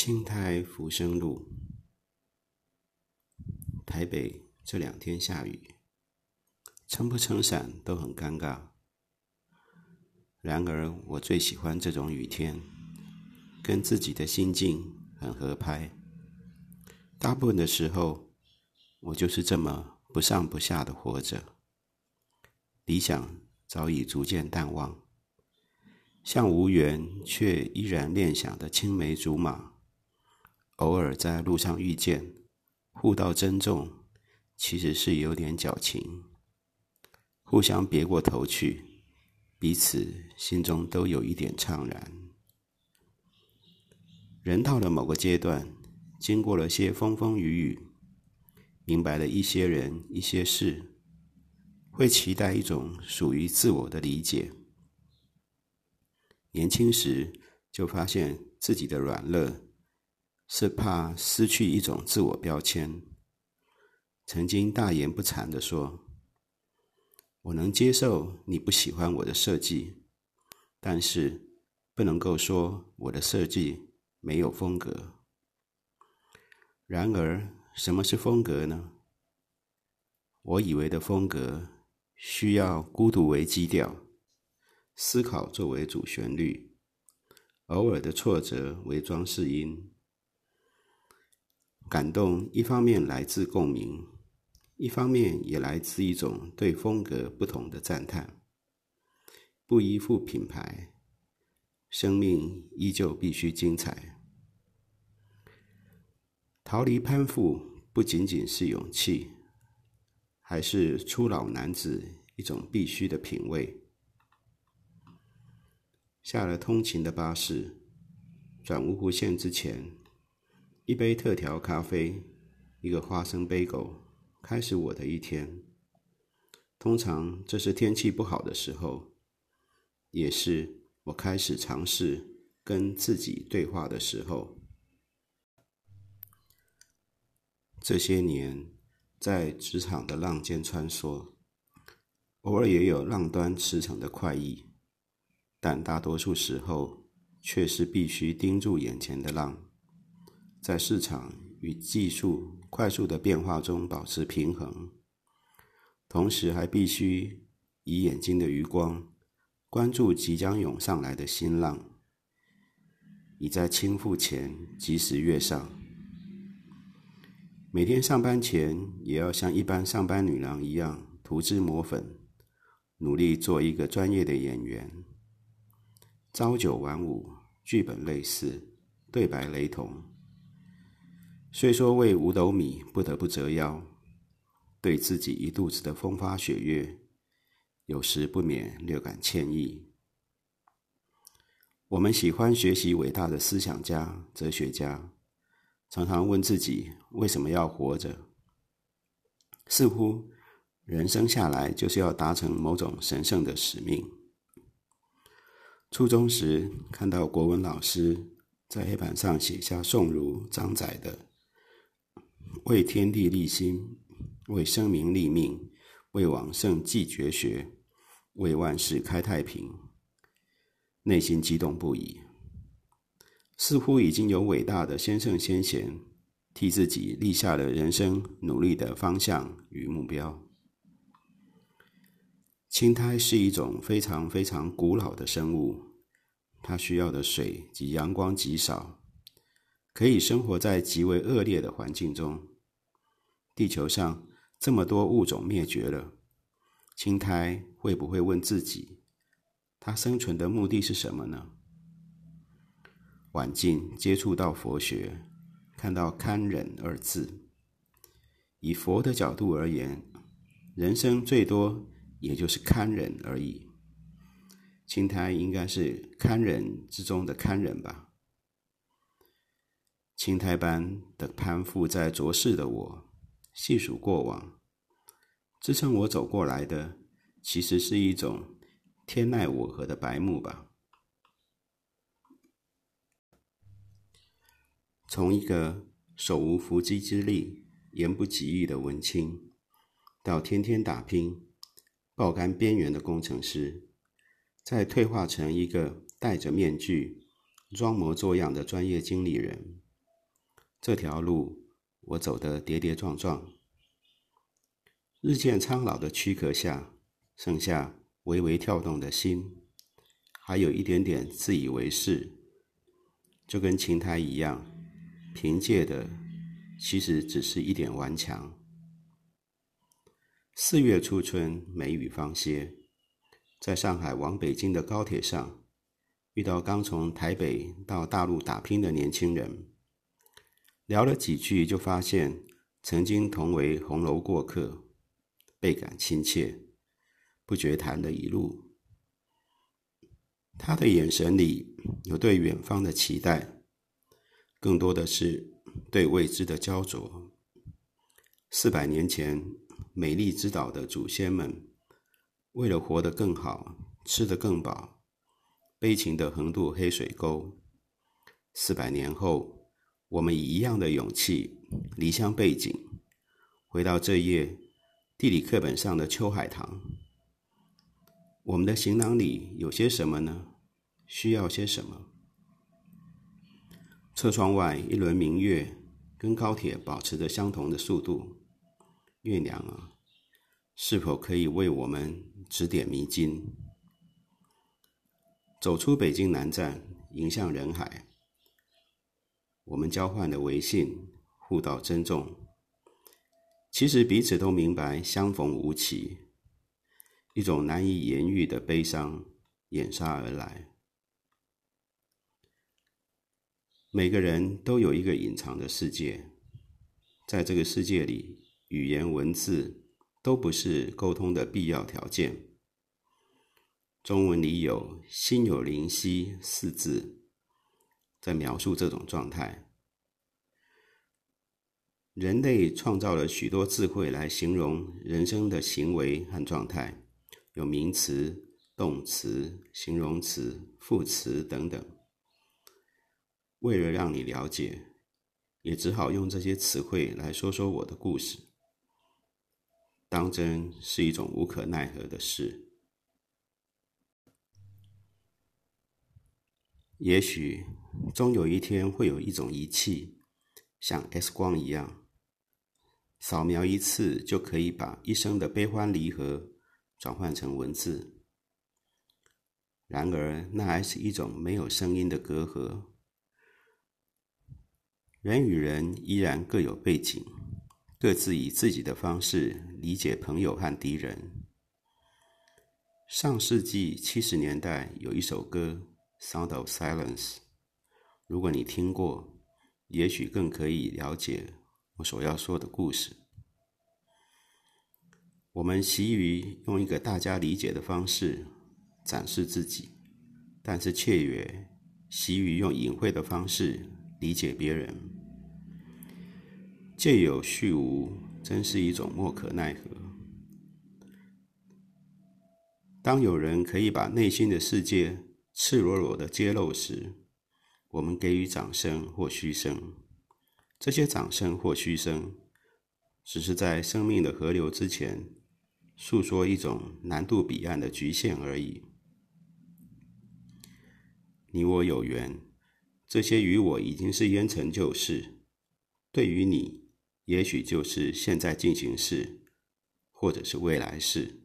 青苔浮生路，台北这两天下雨，撑不撑伞都很尴尬。然而，我最喜欢这种雨天，跟自己的心境很合拍。大部分的时候，我就是这么不上不下的活着。理想早已逐渐淡忘，像无缘却依然念想的青梅竹马，偶尔在路上遇见，互道珍重，其实是有点矫情。互相别过头去，彼此心中都有一点怅然。人到了某个阶段，经过了些风风雨雨，明白了一些人、一些事。会期待一种属于自我的理解。年轻时就发现自己的软弱，是怕失去一种自我标签。曾经大言不惭地说：“我能接受你不喜欢我的设计，但是不能够说我的设计没有风格。”然而，什么是风格呢？我以为的风格。需要孤独为基调，思考作为主旋律，偶尔的挫折为装饰音。感动一方面来自共鸣，一方面也来自一种对风格不同的赞叹。不依附品牌，生命依旧必须精彩。逃离攀附不仅仅是勇气。还是初老男子一种必须的品味。下了通勤的巴士，转芜湖线之前，一杯特调咖啡，一个花生杯狗，开始我的一天。通常这是天气不好的时候，也是我开始尝试跟自己对话的时候。这些年。在职场的浪尖穿梭，偶尔也有浪端驰骋的快意，但大多数时候却是必须盯住眼前的浪，在市场与技术快速的变化中保持平衡，同时还必须以眼睛的余光关注即将涌上来的新浪，已在倾覆前及时跃上。每天上班前，也要像一般上班女郎一样涂脂抹粉，努力做一个专业的演员。朝九晚五，剧本类似，对白雷同。虽说为五斗米不得不折腰，对自己一肚子的风花雪月，有时不免略感歉意。我们喜欢学习伟大的思想家、哲学家。常常问自己为什么要活着？似乎人生下来就是要达成某种神圣的使命。初中时看到国文老师在黑板上写下宋儒张载的“为天地立心，为生民立命，为往圣继绝学，为万世开太平”，内心激动不已。似乎已经有伟大的先圣先贤替自己立下了人生努力的方向与目标。青苔是一种非常非常古老的生物，它需要的水及阳光极少，可以生活在极为恶劣的环境中。地球上这么多物种灭绝了，青苔会不会问自己，它生存的目的是什么呢？晚近接触到佛学，看到“堪忍”二字。以佛的角度而言，人生最多也就是堪忍而已。青苔应该是堪忍之中的堪忍吧。青苔般的攀附在浊世的我，细数过往，支撑我走过来的，其实是一种天奈我何的白目吧。从一个手无缚鸡之力、言不及义的文青，到天天打拼、爆肝边缘的工程师，再退化成一个戴着面具、装模作样的专业经理人，这条路我走得跌跌撞撞，日渐苍老的躯壳下，剩下微微跳动的心，还有一点点自以为是，就跟琴台一样，凭借的其实只是一点顽强。四月初春，梅雨方歇，在上海往北京的高铁上，遇到刚从台北到大陆打拼的年轻人，聊了几句，就发现曾经同为红楼过客，倍感亲切，不觉谈了一路。他的眼神里有对远方的期待，更多的是对未知的焦灼。四百年前，美丽之岛的祖先们，为了活得更好，吃得更饱，悲情地横渡黑水沟。四百年后，我们以一样的勇气，离乡背井，回到这页地理课本上的秋海棠。我们的行囊里有些什么呢？需要些什么？车窗外一轮明月，跟高铁保持着相同的速度。月亮啊，是否可以为我们指点迷津？走出北京南站，迎向人海。我们交换了微信，互道珍重。其实彼此都明白，相逢无期。一种难以言喻的悲伤掩杀而来。每个人都有一个隐藏的世界，在这个世界里，语言文字都不是沟通的必要条件。中文里有“心有灵犀”四字，在描述这种状态。人类创造了许多智慧来形容人生的行为和状态。有名词、动词、形容词、副词等等。为了让你了解，也只好用这些词汇来说说我的故事。当真是一种无可奈何的事。也许终有一天会有一种仪器，像 X 光一样，扫描一次就可以把一生的悲欢离合。转换成文字，然而那还是一种没有声音的隔阂。人与人依然各有背景，各自以自己的方式理解朋友和敌人。上世纪七十年代有一首歌《Sound of Silence》，如果你听过，也许更可以了解我所要说的故事。我们习于用一个大家理解的方式展示自己，但是却也习于用隐晦的方式理解别人。借有虚无，真是一种莫可奈何。当有人可以把内心的世界赤裸裸地揭露时，我们给予掌声或嘘声。这些掌声或嘘声，只是在生命的河流之前。诉说一种难度彼岸的局限而已。你我有缘，这些与我已经是烟尘旧事，对于你，也许就是现在进行式，或者是未来式。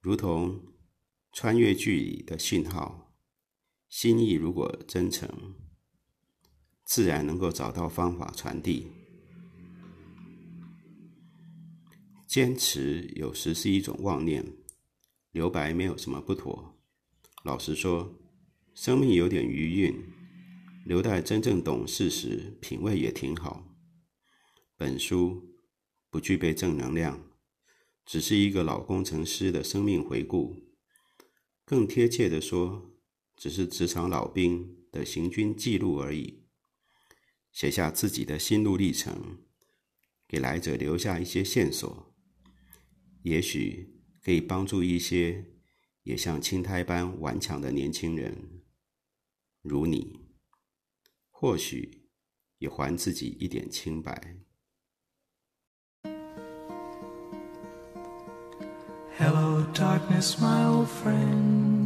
如同穿越距离的讯号，心意如果真诚，自然能够找到方法传递。坚持有时是一种妄念，留白没有什么不妥。老实说，生命有点余韵，留待真正懂事时品味也挺好。本书不具备正能量，只是一个老工程师的生命回顾。更贴切地说，只是职场老兵的行军记录而已。写下自己的心路历程，给来者留下一些线索。也许可以帮助一些也像青苔般顽强的年轻人，如你，或许也还自己一点清白。Hello, darkness, my old friend.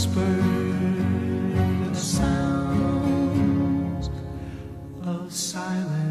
whisper the sounds of silence.